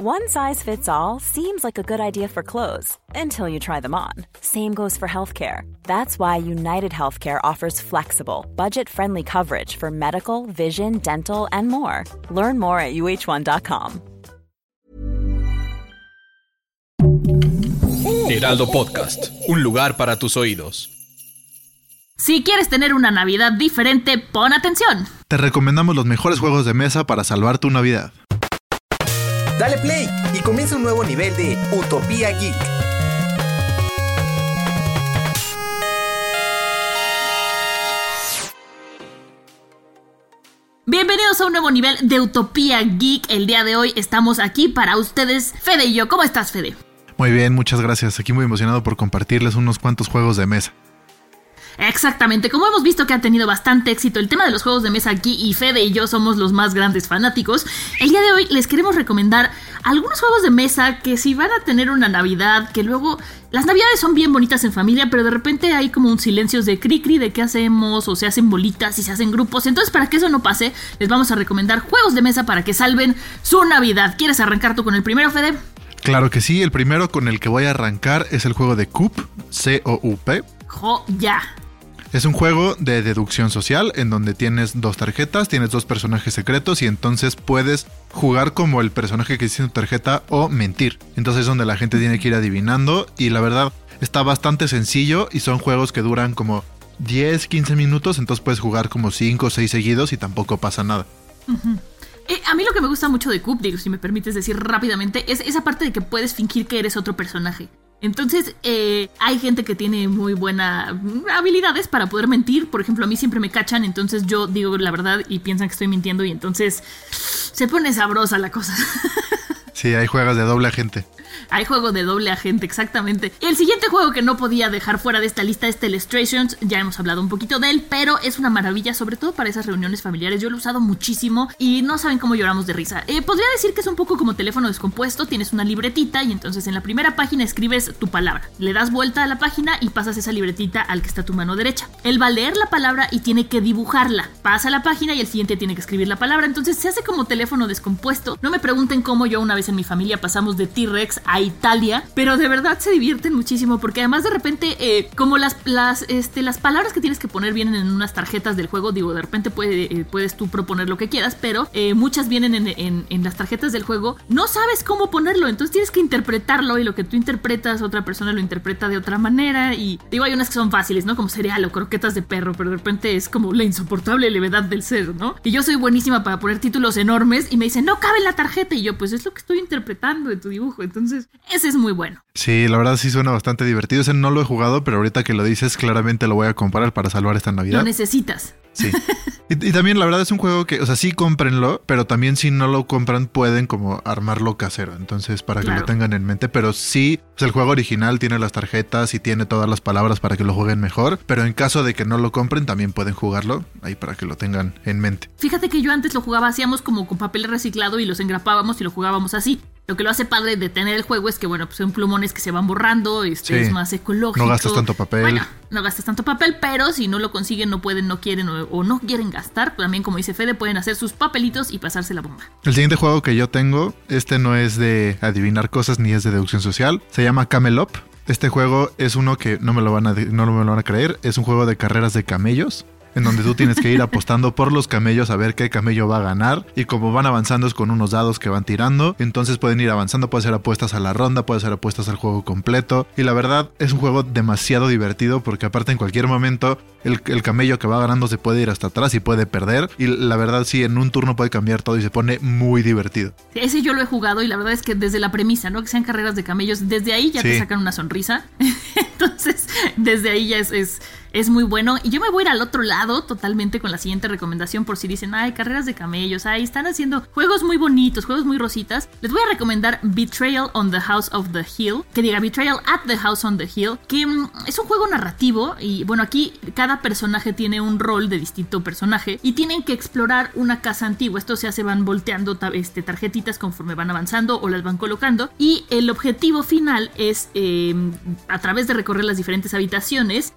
One size fits all seems like a good idea for clothes until you try them on. Same goes for healthcare. That's why United Healthcare offers flexible, budget friendly coverage for medical, vision, dental, and more. Learn more at uh1.com. Heraldo Podcast, un lugar para tus oídos. Si quieres tener una Navidad diferente, pon atención. Te recomendamos los mejores juegos de mesa para salvar tu Navidad. Dale play y comienza un nuevo nivel de Utopía Geek. Bienvenidos a un nuevo nivel de Utopía Geek. El día de hoy estamos aquí para ustedes, Fede y yo. ¿Cómo estás, Fede? Muy bien, muchas gracias. Aquí muy emocionado por compartirles unos cuantos juegos de mesa. Exactamente, como hemos visto que ha tenido bastante éxito el tema de los juegos de mesa aquí y Fede y yo somos los más grandes fanáticos, el día de hoy les queremos recomendar algunos juegos de mesa que si van a tener una Navidad, que luego las Navidades son bien bonitas en familia, pero de repente hay como un silencio de cri cri de qué hacemos o se hacen bolitas y se hacen grupos, entonces para que eso no pase, les vamos a recomendar juegos de mesa para que salven su Navidad. ¿Quieres arrancar tú con el primero, Fede? Claro que sí, el primero con el que voy a arrancar es el juego de Coop, C-O-U-P. ya. Es un juego de deducción social en donde tienes dos tarjetas, tienes dos personajes secretos y entonces puedes jugar como el personaje que dice en tu tarjeta o mentir. Entonces es donde la gente tiene que ir adivinando y la verdad está bastante sencillo y son juegos que duran como 10, 15 minutos, entonces puedes jugar como 5 o 6 seguidos y tampoco pasa nada. Eh, a mí lo que me gusta mucho de Coop, digo, si me permites decir rápidamente, es esa parte de que puedes fingir que eres otro personaje. Entonces, eh, hay gente que tiene muy buenas habilidades para poder mentir. Por ejemplo, a mí siempre me cachan, entonces yo digo la verdad y piensan que estoy mintiendo y entonces se pone sabrosa la cosa. Sí, hay juegos de doble agente. Hay juego de doble agente, exactamente. El siguiente juego que no podía dejar fuera de esta lista es Telestrations. Ya hemos hablado un poquito de él, pero es una maravilla, sobre todo para esas reuniones familiares. Yo lo he usado muchísimo y no saben cómo lloramos de risa. Eh, podría decir que es un poco como teléfono descompuesto. Tienes una libretita y entonces en la primera página escribes tu palabra. Le das vuelta a la página y pasas esa libretita al que está tu mano derecha. Él va a leer la palabra y tiene que dibujarla. Pasa la página y el siguiente tiene que escribir la palabra. Entonces se hace como teléfono descompuesto. No me pregunten cómo yo una vez en mi familia pasamos de T-Rex a Italia, pero de verdad se divierten muchísimo porque además de repente, eh, como las, las, este, las palabras que tienes que poner vienen en unas tarjetas del juego, digo, de repente puede, eh, puedes tú proponer lo que quieras, pero eh, muchas vienen en, en, las tarjetas del juego, no sabes cómo ponerlo, entonces tienes que interpretarlo y lo que tú interpretas, otra persona lo interpreta de otra manera y digo, hay unas que son fáciles, ¿no? Como cereal o croquetas de perro, pero de repente es como la insoportable levedad del ser, ¿no? Y yo soy buenísima para poner títulos enormes y me dicen, no cabe en la tarjeta y yo, pues es lo que estoy interpretando de tu dibujo, entonces ese es muy bueno. Sí, la verdad sí suena bastante divertido. Ese no lo he jugado, pero ahorita que lo dices, claramente lo voy a comprar para salvar esta Navidad. Lo necesitas. Sí. Y, también la verdad es un juego que, o sea, sí cómprenlo, pero también si no lo compran pueden como armarlo casero. Entonces, para que lo tengan en mente. Pero sí, pues el juego original tiene las tarjetas y tiene todas las palabras para que lo jueguen mejor. Pero en caso de que no lo compren, también pueden jugarlo ahí para que lo tengan en mente. Fíjate que yo antes lo jugaba, hacíamos como con papel reciclado y los engrapábamos y lo jugábamos así. Lo que lo hace padre de tener el juego es que, bueno, pues son plumones que se van borrando, este es más ecológico. No gastas tanto papel. Bueno, no gastas tanto papel, pero si no lo consiguen, no pueden, no quieren o, no quieren gastar, también como dice Fede, pueden hacer sus papelitos y pasarse la bomba. El siguiente juego que yo tengo, este no es de adivinar cosas ni es de deducción social, se llama Camelop. Este juego es uno que no me lo van a, no me lo van a creer, es un juego de carreras de camellos en donde tú tienes que ir apostando por los camellos a ver qué camello va a ganar. Y como van avanzando es con unos dados que van tirando. Entonces pueden ir avanzando, puede ser apuestas a la ronda, puede ser apuestas al juego completo. Y la verdad es un juego demasiado divertido porque aparte en cualquier momento el, camello que va ganando se puede ir hasta atrás y puede perder. Y la verdad sí, en un turno puede cambiar todo y se pone muy divertido. Ese yo lo he jugado y la verdad es que desde la premisa, ¿no? Que sean carreras de camellos, desde ahí ya te sacan una sonrisa. Entonces, desde ahí ya es, es es muy bueno. Y yo me voy a ir al otro lado totalmente con la siguiente recomendación por si dicen, ay, carreras de camellos, ay, están haciendo juegos muy bonitos, juegos muy rositas. Les voy a recomendar Betrayal on the House of the Hill, que diga Betrayal at the House on the Hill, que mm, es un juego narrativo y bueno, aquí cada personaje tiene un rol de distinto personaje y tienen que explorar una casa antigua. Esto se hace, van volteando este, tarjetitas conforme van avanzando o las van colocando y el objetivo final es em, a través de recorrer las diferentes habitaciones,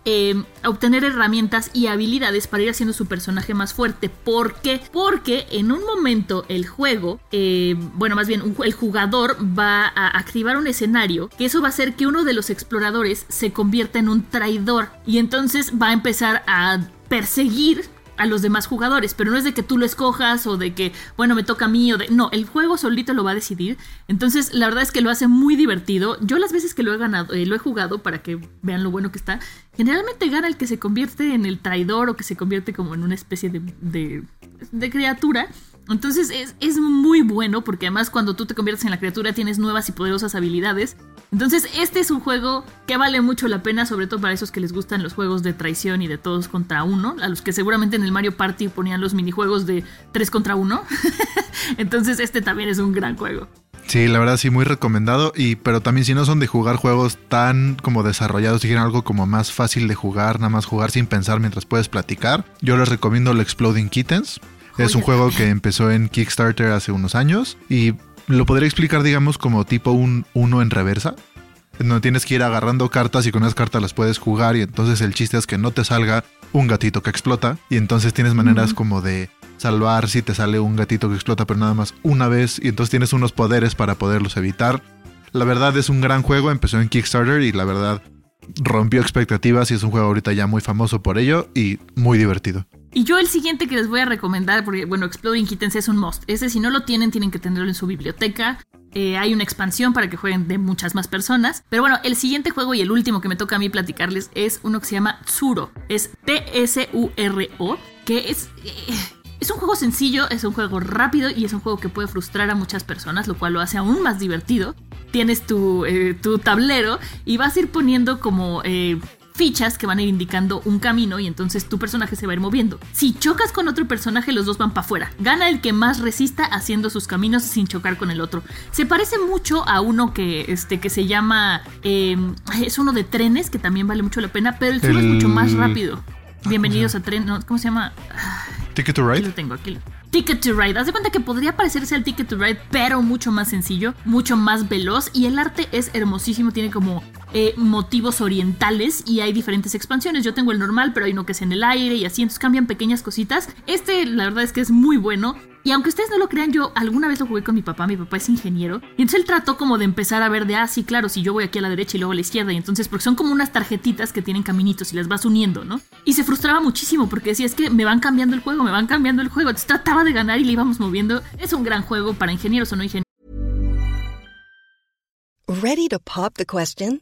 em, obtener herramientas y habilidades para ir haciendo su personaje más fuerte. ¿Por qué? Porque en un momento el juego, eh, bueno, más bien el jugador va a activar un escenario que eso va a hacer que uno de los exploradores se convierta en un traidor y entonces va a empezar a perseguir a los demás jugadores, pero no es de que tú lo escojas o de que, bueno, me toca a mí o de... No, el juego solito lo va a decidir. Entonces, la verdad es que lo hace muy divertido. Yo las veces que lo he ganado, eh, lo he jugado para que vean lo bueno que está, generalmente gana el que se convierte en el traidor o que se convierte como en una especie de, de, de criatura. Entonces es, es, muy bueno porque además cuando tú te conviertes en la criatura tienes nuevas y poderosas habilidades. Entonces este es un juego que vale mucho la pena, sobre todo para esos que les gustan los juegos de traición y de todos contra uno, a los que seguramente en el Mario Party ponían los minijuegos de 3 contra 1. Entonces este también es un gran juego. Sí, la verdad sí, muy recomendado. Y, pero también si no son de jugar juegos tan como desarrollados, si quieren algo como más fácil de jugar, nada más jugar sin pensar mientras puedes platicar, yo les recomiendo el Exploding Kittens. Es un juego que empezó en Kickstarter hace unos años y lo podría explicar, digamos, como tipo un uno en reversa. Donde tienes que ir agarrando cartas y con esas cartas las puedes jugar y entonces el chiste es que no te salga un gatito que explota y entonces tienes maneras como de salvar si te sale un gatito que explota pero nada más una vez y entonces tienes unos poderes para poderlos evitar. La verdad es un gran juego, empezó en Kickstarter y la verdad rompió expectativas y es un juego ahorita ya muy famoso por ello y muy divertido. Y yo el siguiente que les voy a recomendar, porque bueno, Exploding Kittens es un must. Ese si no lo tienen, tienen que tenerlo en su biblioteca. Eh, hay una expansión para que jueguen de muchas más personas. Pero bueno, el siguiente juego y el último que me toca a mí platicarles es uno que se llama Tsuro. Es T-S-U-R-O, que es... Eh, es un juego sencillo, es un juego rápido y es un juego que puede frustrar a muchas personas, lo cual lo hace aún más divertido. Tienes tu, eh, tu tablero y vas a ir poniendo como fichas que van a ir indicando un camino y entonces tu personaje se va a ir moviendo. Si chocas con otro personaje, los dos van para afuera. Gana el que más resista haciendo sus caminos sin chocar con el otro. Se parece mucho a uno que, este, que se llama... Eh, es uno de trenes que también vale mucho la pena, pero el, el... es mucho más rápido. Bienvenidos a tren... No, ¿Cómo se llama? Ticket to Ride. Aquí lo tengo, aquí. Ticket to Ride. Haz de cuenta que podría parecerse al Ticket to Ride, pero mucho más sencillo, mucho más veloz. Y el arte es hermosísimo, tiene como eh, motivos orientales y hay diferentes expansiones. Yo tengo el normal, pero hay uno que en el aire y así, entonces cambian pequeñas cositas. Este, la verdad es que es muy bueno. Y aunque ustedes no lo crean, yo alguna vez lo jugué con mi papá, mi papá es ingeniero, y entonces él trató como de empezar a ver de, ah, sí, claro, si yo voy aquí a la derecha y luego a la izquierda, y entonces, porque son como unas tarjetitas que tienen caminitos y las vas uniendo, ¿no? Y se frustraba muchísimo porque decía, es que me van cambiando el juego, me van cambiando el juego, entonces trataba de ganar y le íbamos moviendo. Es un gran juego para ingenieros o no ingenieros. ¿Ready to pop the question?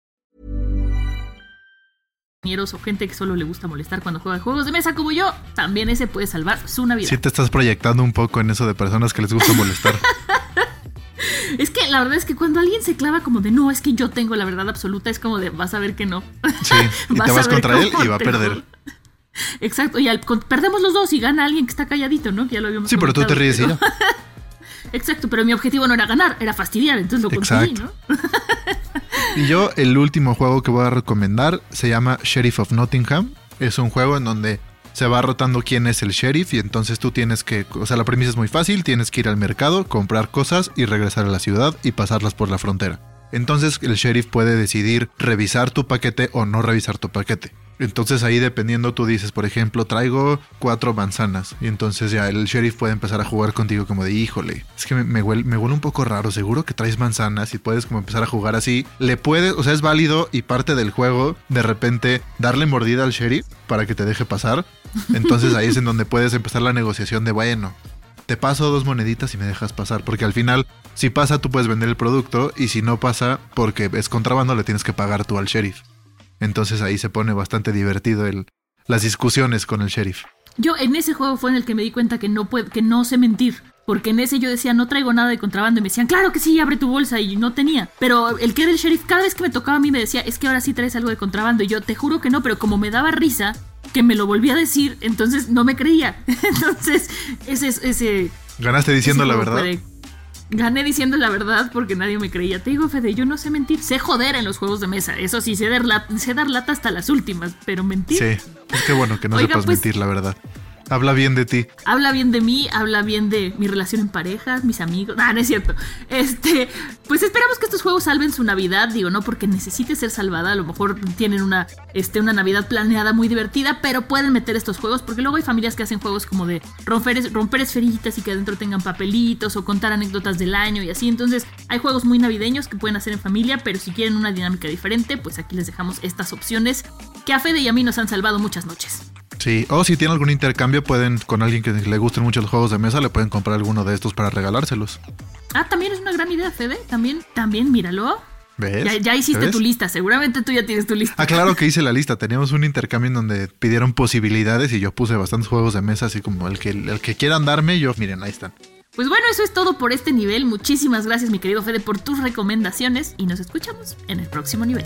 o gente que solo le gusta molestar cuando juega juegos de mesa como yo, también ese puede salvar su Navidad. Sí te estás proyectando un poco en eso de personas que les gusta molestar. es que la verdad es que cuando alguien se clava como de no, es que yo tengo la verdad absoluta, es como de vas a ver que no. Sí, y te vas contra él y va a perder. Exacto, y al, perdemos los dos y gana alguien que está calladito, ¿no? Que ya lo habíamos Sí, pero tú te ríes y ya. Exacto, pero mi objetivo no era ganar, era fastidiar, entonces lo conseguí, ¿no? Y yo, el último juego que voy a recomendar se llama Sheriff of Nottingham. Es un juego en donde se va rotando quién es el sheriff y entonces tú tienes que, o sea, la premisa es muy fácil, tienes que ir al mercado, comprar cosas y regresar a la ciudad y pasarlas por la frontera. Entonces el sheriff puede decidir revisar tu paquete o no revisar tu paquete. Entonces ahí dependiendo tú dices, por ejemplo, traigo cuatro manzanas. Y entonces ya el sheriff puede empezar a jugar contigo como de, híjole, es que me, huele, me huele un poco raro, seguro que traes manzanas y puedes como empezar a jugar así. Le puedes, o sea, es válido y parte del juego de repente darle mordida al sheriff para que te deje pasar. Entonces ahí es en donde puedes empezar la negociación de, bueno, te paso dos moneditas y me dejas pasar. Porque al final, si pasa, tú puedes vender el producto y si no pasa, porque es contrabando, le tienes que pagar tú al sheriff. Entonces ahí se pone bastante divertido el, las discusiones con el sheriff. Yo en ese juego fue en el que me di cuenta que no, puedo, que no sé mentir. Porque en ese yo decía, no traigo nada de contrabando. Y me decían, claro que sí, abre tu bolsa. Y no tenía. Pero el que era el sheriff, cada vez que me tocaba a mí me decía, es que ahora sí traes algo de contrabando. Y yo te juro que no, pero como me daba risa, que me lo volvía a decir, entonces no me creía. entonces, ese ese. Ganaste diciendo ese la verdad. fue Gané diciendo la verdad porque nadie me creía. Te digo, Fede, yo no sé mentir. Sé joder en los juegos de mesa. Eso sí, sé dar, lat- sé dar lata hasta las últimas. Pero mentir. Sí, es que bueno que no Oiga, sepas pues- mentir, la verdad. Habla bien de ti. Habla bien de mí, habla bien de mi relación en pareja, mis amigos. Ah, no es cierto. Este, pues esperamos que estos juegos salven su Navidad, digo, no porque necesite ser salvada, a lo mejor tienen una, este, una Navidad planeada muy divertida, pero pueden meter estos juegos, porque luego hay familias que hacen juegos como de romper, romper esferitas y que adentro tengan papelitos o contar anécdotas del año y así. Entonces, hay juegos muy navideños que pueden hacer en familia, pero si quieren una dinámica diferente, pues aquí les dejamos estas opciones que a Fede y a mí nos han salvado muchas noches. Sí, o si tienen algún intercambio, pueden, con alguien que le gusten mucho los juegos de mesa, le pueden comprar alguno de estos para regalárselos. Ah, también es una gran idea, Fede. También, también, míralo. ¿Ves? Ya, ya hiciste ¿Ves? tu lista, seguramente tú ya tienes tu lista. Ah, claro que hice la lista. Teníamos un intercambio en donde pidieron posibilidades y yo puse bastantes juegos de mesa, así como el que, el que quieran darme, yo, miren, ahí están. Pues bueno, eso es todo por este nivel. Muchísimas gracias, mi querido Fede, por tus recomendaciones y nos escuchamos en el próximo nivel.